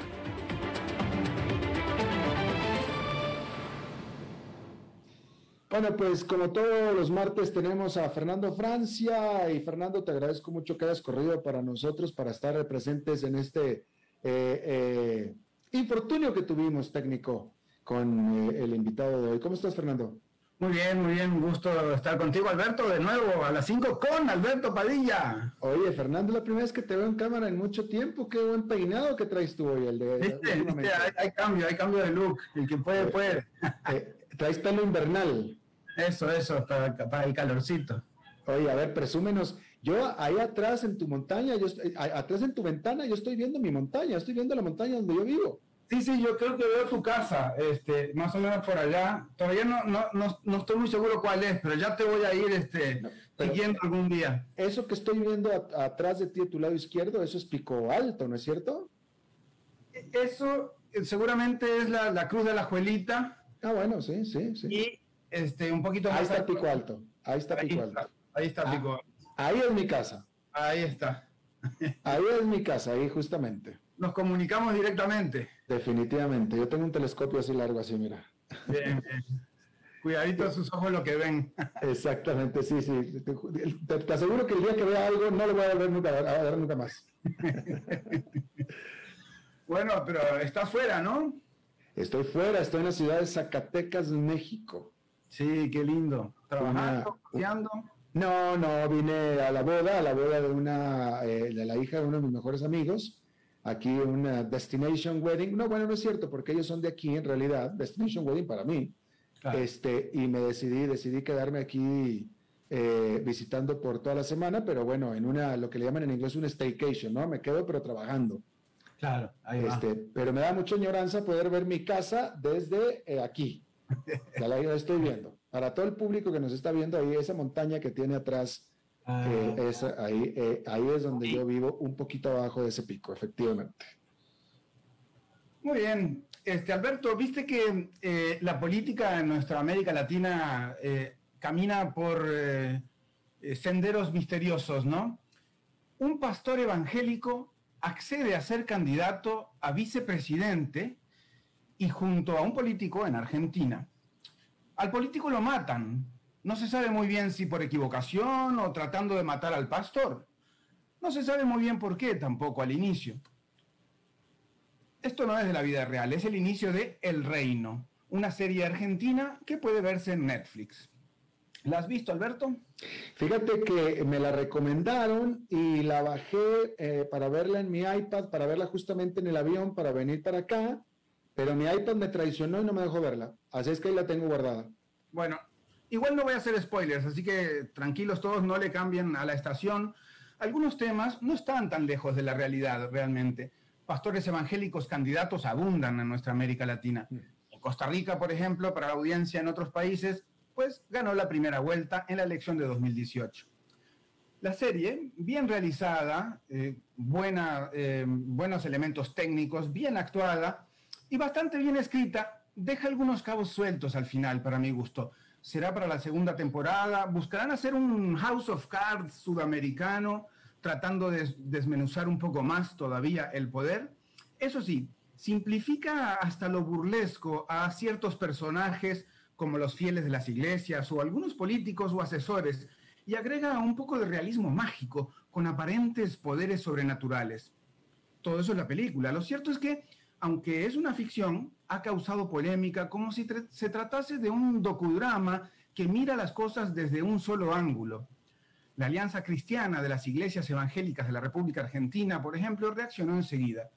Bueno, pues como todos los martes tenemos a Fernando Francia y Fernando, te agradezco mucho que hayas corrido para nosotros para estar presentes en este eh, eh, infortunio que tuvimos técnico con eh, el invitado de hoy. ¿Cómo estás, Fernando? Muy bien, muy bien, un gusto estar contigo, Alberto, de nuevo a las 5 con Alberto Padilla. Oye, Fernando, la primera vez que te veo en cámara en mucho tiempo, qué buen peinado que traes tú hoy. El de, hay, cambio, hay cambio de look, el que puede, puede. traes pelo invernal. Eso, eso, para, para el calorcito. Oye, a ver, presúmenos, yo ahí atrás en tu montaña, yo estoy, atrás en tu ventana, yo estoy viendo mi montaña, estoy viendo la montaña donde yo vivo. Sí, sí, yo creo que veo tu casa, este, más o menos por allá. Todavía no, no, no, no estoy muy seguro cuál es, pero ya te voy a ir este, siguiendo algún día. Eso que estoy viendo atrás de ti, a tu lado izquierdo, eso es Pico Alto, ¿no es cierto? Eso eh, seguramente es la, la Cruz de la Juelita. Ah, bueno, sí, sí, sí. Y este, un poquito más. Ahí está Pico Alto, ahí está Pico Alto. Ahí está Pico Alto. Ahí es mi casa. Ahí está. Ahí es mi casa, ahí justamente. Nos comunicamos directamente. Definitivamente. Yo tengo un telescopio así largo, así, mira. Bien, bien. Cuidadito sus ojos lo que ven. Exactamente, sí, sí. Te, aseguro que el día que vea algo no lo voy a ver nunca, a ver nunca más. bueno, pero está fuera, ¿no? Estoy fuera, estoy en la ciudad de Zacatecas, México. Sí, qué lindo. Trabajando, estudiando. No, no, vine a la boda, a la boda de una, eh, de la hija de uno de mis mejores amigos. Aquí una destination wedding. No, bueno, no es cierto, porque ellos son de aquí en realidad. Destination wedding para mí. Este, y me decidí, decidí quedarme aquí eh, visitando por toda la semana, pero bueno, en una, lo que le llaman en inglés un staycation, ¿no? Me quedo pero trabajando. Claro, ahí este, Pero me da mucha añoranza poder ver mi casa desde eh, aquí. Ya la estoy viendo. Para todo el público que nos está viendo ahí, esa montaña que tiene atrás, Ah. eh, esa, ahí, eh, ahí es donde yo vivo, un poquito abajo de ese pico, efectivamente. Muy bien. Este, Alberto, viste que eh, la política en nuestra América Latina camina por senderos misteriosos, ¿no? Un pastor evangélico accede a ser candidato a vicepresidente y junto a un político en Argentina. Al político lo matan. No se sabe muy bien si por equivocación o tratando de matar al pastor. No se sabe muy bien por qué tampoco al inicio. Esto no es de la vida real, es el inicio de El Reino, una serie argentina que puede verse en Netflix. ¿La has visto, Alberto? Fíjate que me la recomendaron y la bajé eh, para verla en mi iPad, para verla justamente en el avión, para venir para acá, pero mi iPad me traicionó y no me dejó verla. Así es que ahí la tengo guardada. Bueno, igual no voy a hacer spoilers, así que tranquilos todos, no le cambien a la estación. Algunos temas no están tan lejos de la realidad realmente. Pastores evangélicos candidatos abundan en nuestra América Latina. En Costa Rica, por ejemplo, para la audiencia en otros países, pues ganó la primera vuelta en la elección de 2018. La serie, bien realizada, eh, buena, eh, buenos elementos técnicos, bien actuada y bastante bien escrita, deja algunos cabos sueltos al final, para mi gusto. Será para la segunda temporada, buscarán hacer un House of Cards sudamericano, tratando de desmenuzar un poco más todavía el poder. Eso sí, simplifica hasta lo burlesco a ciertos personajes como los fieles de las iglesias o algunos políticos o asesores y agrega un poco de realismo mágico con aparentes poderes sobrenaturales. Todo eso es la película. Lo cierto es que, aunque es una ficción, ha causado polémica como si se tratase de un docudrama que mira las cosas desde un solo ángulo. La Alianza Cristiana de las Iglesias Evangélicas de la República Argentina, por ejemplo, reaccionó enseguida.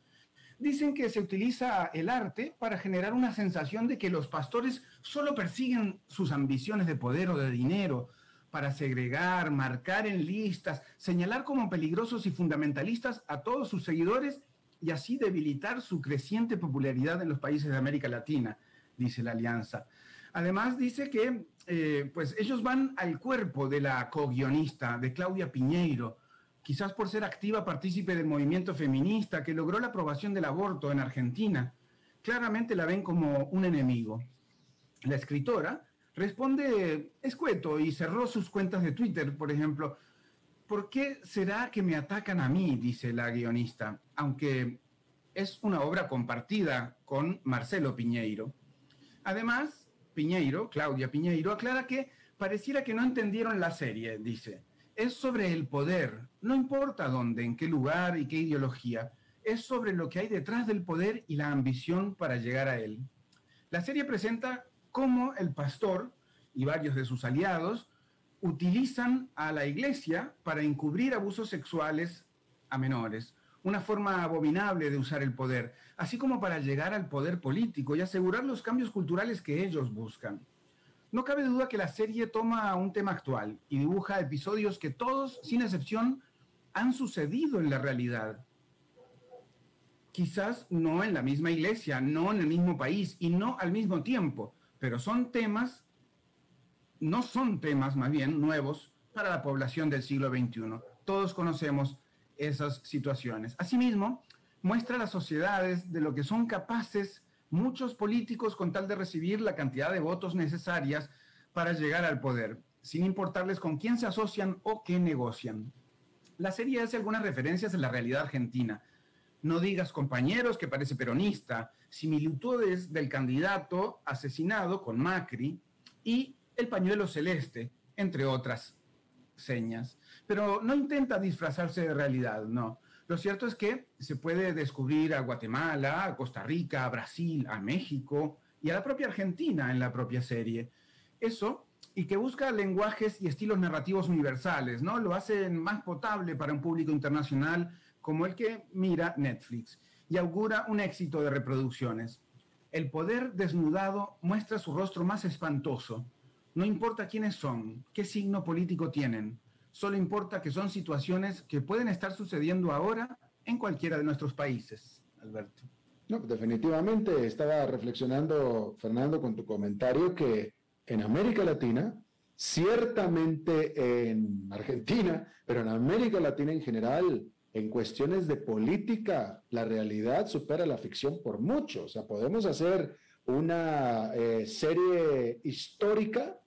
Dicen que se utiliza el arte para generar una sensación de que los pastores solo persiguen sus ambiciones de poder o de dinero, para segregar, marcar en listas, señalar como peligrosos y fundamentalistas a todos sus seguidores y así debilitar su creciente popularidad en los países de América Latina, dice la alianza. Además dice que eh, pues ellos van al cuerpo de la co-guionista, de Claudia Piñeiro, quizás por ser activa partícipe del movimiento feminista que logró la aprobación del aborto en Argentina. Claramente la ven como un enemigo. La escritora responde escueto y cerró sus cuentas de Twitter, por ejemplo. ¿Por qué será que me atacan a mí? dice la guionista, aunque es una obra compartida con Marcelo Piñeiro. Además, Piñeiro, Claudia Piñeiro, aclara que pareciera que no entendieron la serie, dice. Es sobre el poder, no importa dónde, en qué lugar y qué ideología, es sobre lo que hay detrás del poder y la ambición para llegar a él. La serie presenta cómo el pastor y varios de sus aliados utilizan a la iglesia para encubrir abusos sexuales a menores, una forma abominable de usar el poder, así como para llegar al poder político y asegurar los cambios culturales que ellos buscan. No cabe duda que la serie toma un tema actual y dibuja episodios que todos, sin excepción, han sucedido en la realidad. Quizás no en la misma iglesia, no en el mismo país y no al mismo tiempo, pero son temas, no son temas más bien nuevos para la población del siglo XXI. Todos conocemos esas situaciones. Asimismo, muestra las sociedades de lo que son capaces muchos políticos con tal de recibir la cantidad de votos necesarias para llegar al poder, sin importarles con quién se asocian o qué negocian. La serie hace algunas referencias en la realidad argentina. No digas compañeros que parece peronista, similitudes del candidato asesinado con Macri y el pañuelo celeste, entre otras señas. Pero no intenta disfrazarse de realidad, no. Lo cierto es que se puede descubrir a Guatemala, a Costa Rica, a Brasil, a México y a la propia Argentina en la propia serie. Eso, y que busca lenguajes y estilos narrativos universales, ¿no? Lo hace más potable para un público internacional como el que mira Netflix y augura un éxito de reproducciones. El poder desnudado muestra su rostro más espantoso. No importa quiénes son, qué signo político tienen, solo importa que son situaciones que pueden estar sucediendo ahora en cualquiera de nuestros países, Alberto. No, definitivamente estaba reflexionando, Fernando, con tu comentario que en América Latina, ciertamente en Argentina, pero en América Latina en general, en cuestiones de política, la realidad supera la ficción por mucho. O sea, podemos hacer una eh, serie histórica,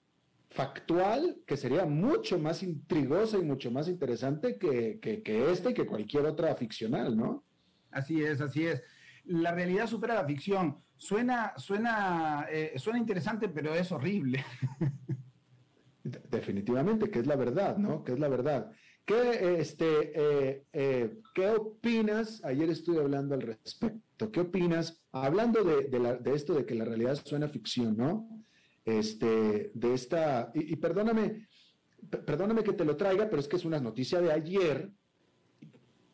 factual, que sería mucho más intrigosa y mucho más interesante que, que, que esta y que cualquier otra ficcional, ¿no? Así es, así es la realidad supera la ficción. Suena, suena, eh, suena interesante, pero es horrible. Definitivamente, que es la verdad, ¿no? Que es la verdad. ¿Qué, este, eh, eh, ¿qué opinas? Ayer estuve hablando al respecto. ¿Qué opinas? Hablando de, esto de que la realidad suena ficción, ¿no? Este, de esta, y, perdóname, perdóname que te lo traiga, pero es que es una noticia de ayer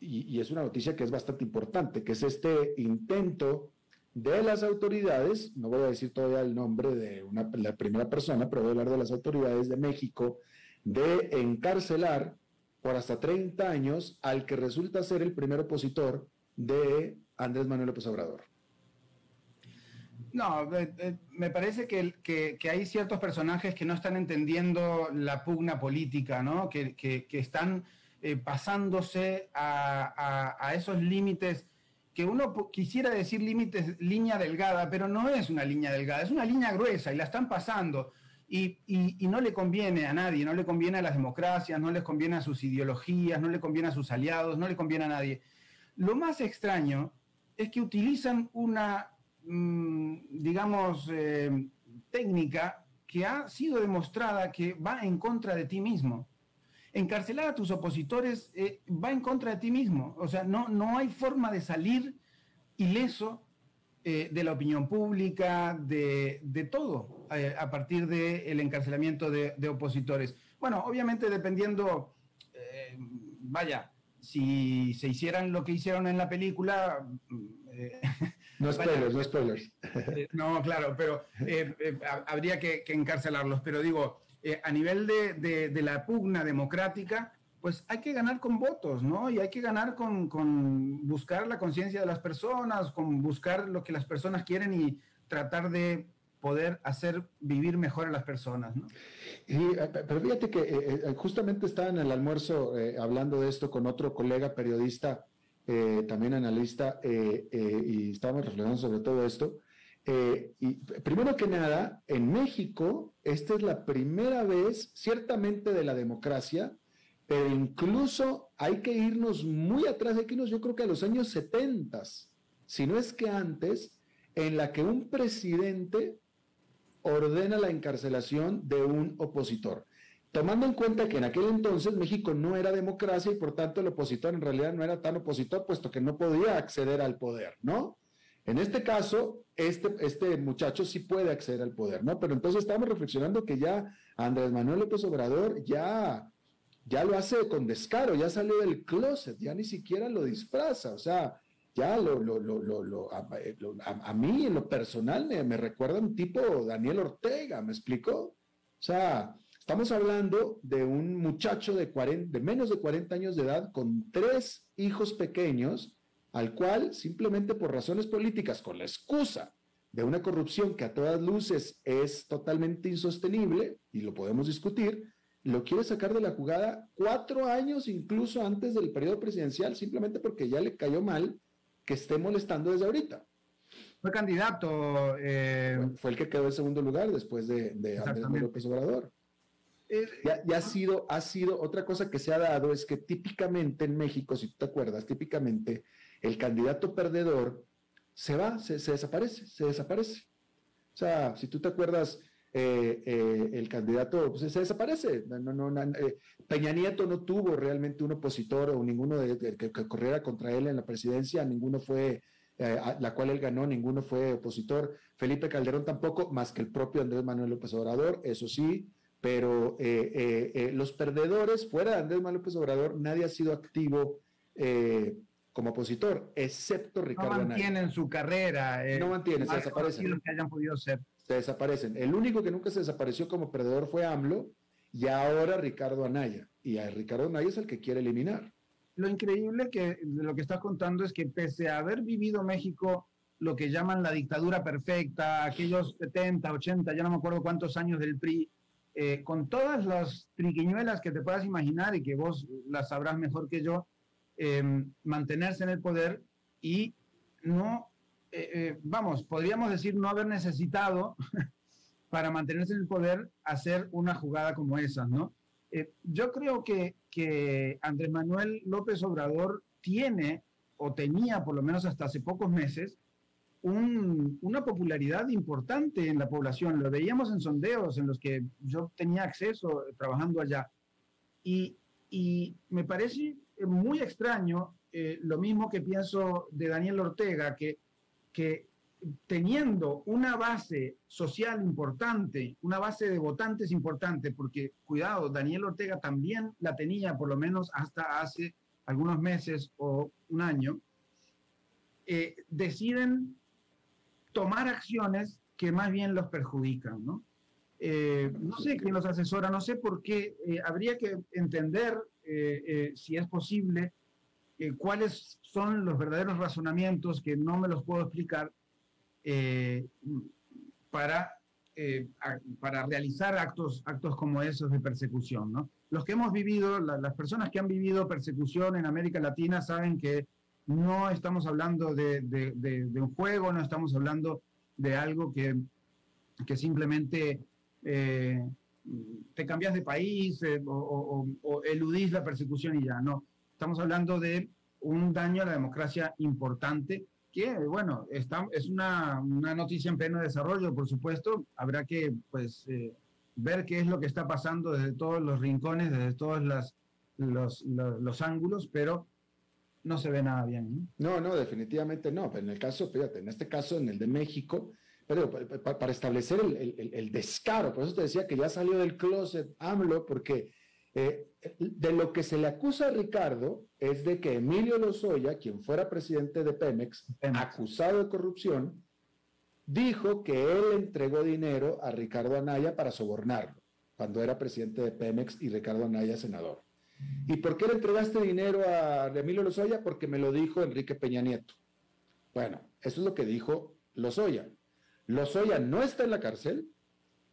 y, es una noticia que es bastante importante, que es este intento de las autoridades, no voy a decir todavía el nombre de una, la primera persona, pero voy a hablar de las autoridades de México, de encarcelar por hasta 30 años al que resulta ser el primer opositor de Andrés Manuel López Obrador. No, eh, eh, me parece que, que, hay ciertos personajes que no están entendiendo la pugna política, ¿no? que, que están eh, pasándose a, esos límites que uno quisiera decir límites, línea delgada, pero no es una línea delgada, es una línea gruesa y la están pasando. Y, no le conviene a nadie, no le conviene a las democracias, no les conviene a sus ideologías, no le conviene a sus aliados, no le conviene a nadie. Lo más extraño es que utilizan una, digamos, eh, técnica que ha sido demostrada que va en contra de ti mismo encarcelar a tus opositores eh, va en contra de ti mismo. O sea, no, no hay forma de salir ileso eh, de la opinión pública, de, todo, eh, a partir del encarcelamiento de, opositores. Bueno, obviamente dependiendo, vaya, si se hicieran lo que hicieron en la película... no spoilers, no spoilers. no, claro, pero habría que encarcelarlos. Pero digo, eh, a nivel de, la pugna democrática, pues hay que ganar con votos, ¿no? Y hay que ganar con, buscar la conciencia de las personas, con buscar lo que las personas quieren y tratar de poder hacer vivir mejor a las personas, ¿no? Eh, pero fíjate que eh, justamente estaba en el almuerzo hablando de esto con otro colega periodista, también analista, y estábamos reflexionando sobre todo esto. Eh, y primero que nada, en México, esta es la primera vez, ciertamente de la democracia, pero incluso hay que irnos muy atrás, hay que irnos yo creo que a los años 70, si no es que antes, en la que un presidente ordena la encarcelación de un opositor. Tomando en cuenta que en aquel entonces México no era democracia y por tanto el opositor en realidad no era tan opositor, puesto que no podía acceder al poder, ¿no? En este caso, este, este muchacho sí puede acceder al poder, ¿no? Pero entonces estamos reflexionando que ya Andrés Manuel López Obrador ya, ya lo hace con descaro, ya salió del closet, ya ni siquiera lo disfraza, o sea, ya lo, lo, lo, lo a, mí en lo personal me, me, recuerda un tipo Daniel Ortega, ¿me explicó? O sea, estamos hablando de un muchacho de, 40, de menos de 40 años de edad con tres hijos pequeños al cual simplemente por razones políticas, con la excusa de una corrupción que a todas luces es totalmente insostenible, y lo podemos discutir, lo quiere sacar de la jugada cuatro años incluso antes del periodo presidencial, simplemente porque ya le cayó mal que esté molestando desde ahorita. Fue candidato. Eh, fue, el que quedó en segundo lugar después de, de Andrés López Obrador. Eh, ya, ha sido, ha sido, otra cosa que se ha dado es que típicamente en México, si tú te acuerdas, típicamente el candidato perdedor se va, se, desaparece, se desaparece. O sea, si tú te acuerdas, eh, eh, el candidato pues, se desaparece. No, Peña Nieto no tuvo realmente un opositor o ninguno de, que, corriera contra él en la presidencia, ninguno fue, la cual él ganó, ninguno fue opositor. Felipe Calderón tampoco, más que el propio Andrés Manuel López Obrador, eso sí, pero los perdedores, fuera de Andrés Manuel López Obrador, nadie ha sido activo como opositor, excepto Ricardo No mantienen su carrera. Eh, no mantienen, se desaparecen. Que hayan podido ser. Se desaparecen. El único que nunca se desapareció como perdedor fue AMLO y ahora Ricardo Anaya. Y a Ricardo Anaya es el que quiere eliminar. Lo increíble que de lo que estás contando es que pese a haber vivido México lo que llaman la dictadura perfecta, aquellos 70, 80, ya no me acuerdo cuántos años del PRI, eh, con todas las triquiñuelas que te puedas imaginar y que vos las sabrás mejor que yo, em, mantenerse en el poder y no, eh, eh, vamos, podríamos decir no haber necesitado para mantenerse en el poder hacer una jugada como esa, ¿no? yo creo que, que Andrés Manuel López Obrador tiene o tenía por lo menos hasta hace pocos meses una popularidad importante en la población. Lo veíamos en sondeos en los que yo tenía acceso trabajando allá. Y, me parece muy extraño eh, lo mismo que pienso de Daniel Ortega, que, que teniendo una base social importante, una base de votantes importante, porque cuidado, Daniel Ortega también la tenía por lo menos hasta hace algunos meses o un año, eh, deciden tomar acciones que más bien los perjudican, ¿no? Eh, no sé quién los asesora, no sé por qué. Eh, habría que entender, eh, si es posible, cuáles son los verdaderos razonamientos que no me los puedo explicar para, para realizar actos, actos como esos de persecución, ¿no? Los que hemos vivido, las personas que han vivido persecución en América Latina saben que no estamos hablando de, un juego, no estamos hablando de algo que, que simplemente eh, te cambias de país eh, o, eludís la persecución y ya, no. Estamos hablando de un daño a la democracia importante que, bueno, está, es una, noticia en pleno desarrollo, por supuesto. Habrá que, pues, eh, ver qué es lo que está pasando desde todos los rincones, desde todos los, los, los ángulos, pero no se ve nada bien. No, no, definitivamente no. Pero en el caso, fíjate, en este caso, en el de México, pero para, establecer el, descaro, por eso te decía que ya salió del closet AMLO, porque eh, de lo que se le acusa a Ricardo es de que Emilio Lozoya, quien fuera presidente de Pemex, acusado de corrupción, dijo que él entregó dinero a Ricardo Anaya para sobornarlo, cuando era presidente de Pemex y Ricardo Anaya senador. ¿Y por qué le entregaste dinero a Emilio Lozoya? Porque me lo dijo Enrique Peña Nieto. Bueno, eso es lo que dijo Lozoya. Lozoya no está en la cárcel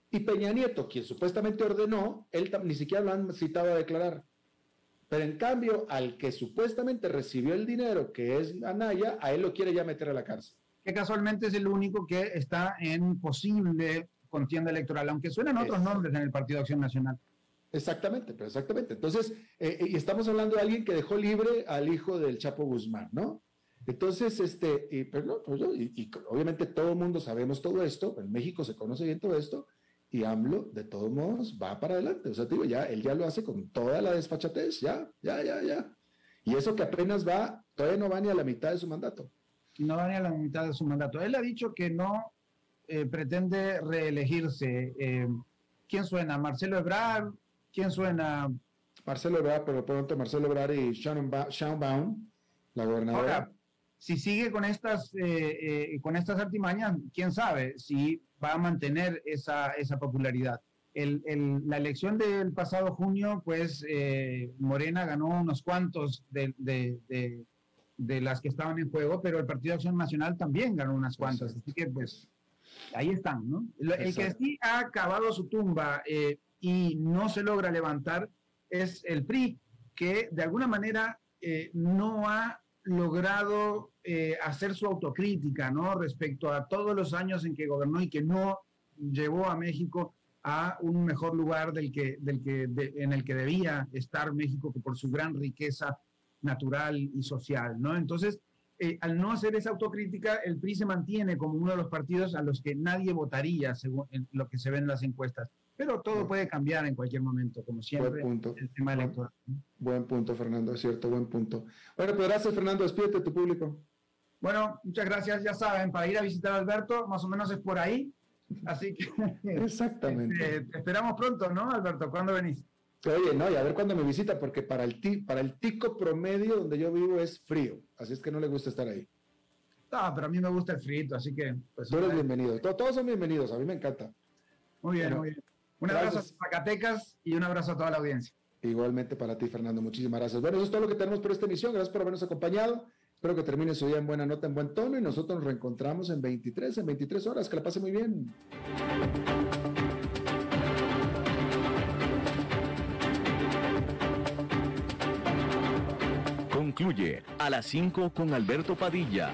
y Peña Nieto, quien supuestamente ordenó, él ni siquiera lo han citado a declarar. Pero en cambio, al que supuestamente recibió el dinero, que es Anaya, a él lo quiere ya meter a la cárcel. Que casualmente es el único que está en posible contienda electoral, aunque suenan otros nombres en el Partido Acción Nacional. Exactamente, pero exactamente. Entonces, eh, eh, y estamos hablando de alguien que dejó libre al hijo del Chapo Guzmán, ¿no? Entonces, este, y, pero pues y, obviamente todo el mundo sabemos todo esto, en México se conoce bien todo esto, y AMLO, de todos modos, va para adelante. O sea, digo, ya, él ya lo hace con toda la desfachatez, ya, ya, ya, ya. Y eso que apenas va, todavía no va ni a la mitad de su mandato. No va ni a la mitad de su mandato. Él ha dicho que no eh, pretende reelegirse. ¿Quién suena? ¿Marcelo Ebrard? ¿Quién suena? Marcelo Ebrard, pero pronto Marcelo Ebrard y Shannon, Baum, la gobernadora. si sigue con estas, eh, eh, con estas artimañas, quién sabe si va a mantener esa, esa popularidad. El, el, la elección del pasado junio, pues eh, Morena ganó unos cuantos de, de, de, las que estaban en juego, pero el Partido de Acción Nacional también ganó unas cuantas. Así que, pues, ahí están, ¿no? El, que sí ha acabado su tumba y no se logra levantar es el PRI, que de alguna manera eh, no ha logrado eh, hacer su autocrítica, ¿no? Respecto a todos los años en que gobernó y que no llevó a México a un mejor lugar del que, del que, en el que debía estar México por su gran riqueza natural y social, ¿no? Entonces, eh, al no hacer esa autocrítica, el PRI se mantiene como uno de los partidos a los que nadie votaría, según lo que se ve en las encuestas. Pero todo puede cambiar en cualquier momento, como siempre. Buen punto. El tema electoral. Buen punto, Fernando, es cierto, buen punto. Bueno, pues gracias, Fernando. Despídete tu público. Bueno, muchas gracias. Ya saben, para ir a visitar a Alberto, más o menos es por ahí. Así que. Exactamente. Te esperamos pronto, ¿no, Alberto? ¿Cuándo venís? Oye, no, y a ver cuándo me visita, porque para el, para el tico promedio donde yo vivo es frío. Así es que no le gusta estar ahí. No, pero a mí me gusta el frito, así que. Pues, Tú eres bienvenido. Todos, son bienvenidos, a mí me encanta. Muy bien, muy bien. Un abrazo a Zacatecas y un abrazo a toda la audiencia. Igualmente para ti, Fernando. Muchísimas gracias. Bueno, eso es todo lo que tenemos por esta emisión. Gracias por habernos acompañado. Espero que termine su día en buena nota, en buen tono y nosotros nos reencontramos en 23, en 23 horas. Que la pase muy bien. Concluye a las 5 con Alberto Padilla.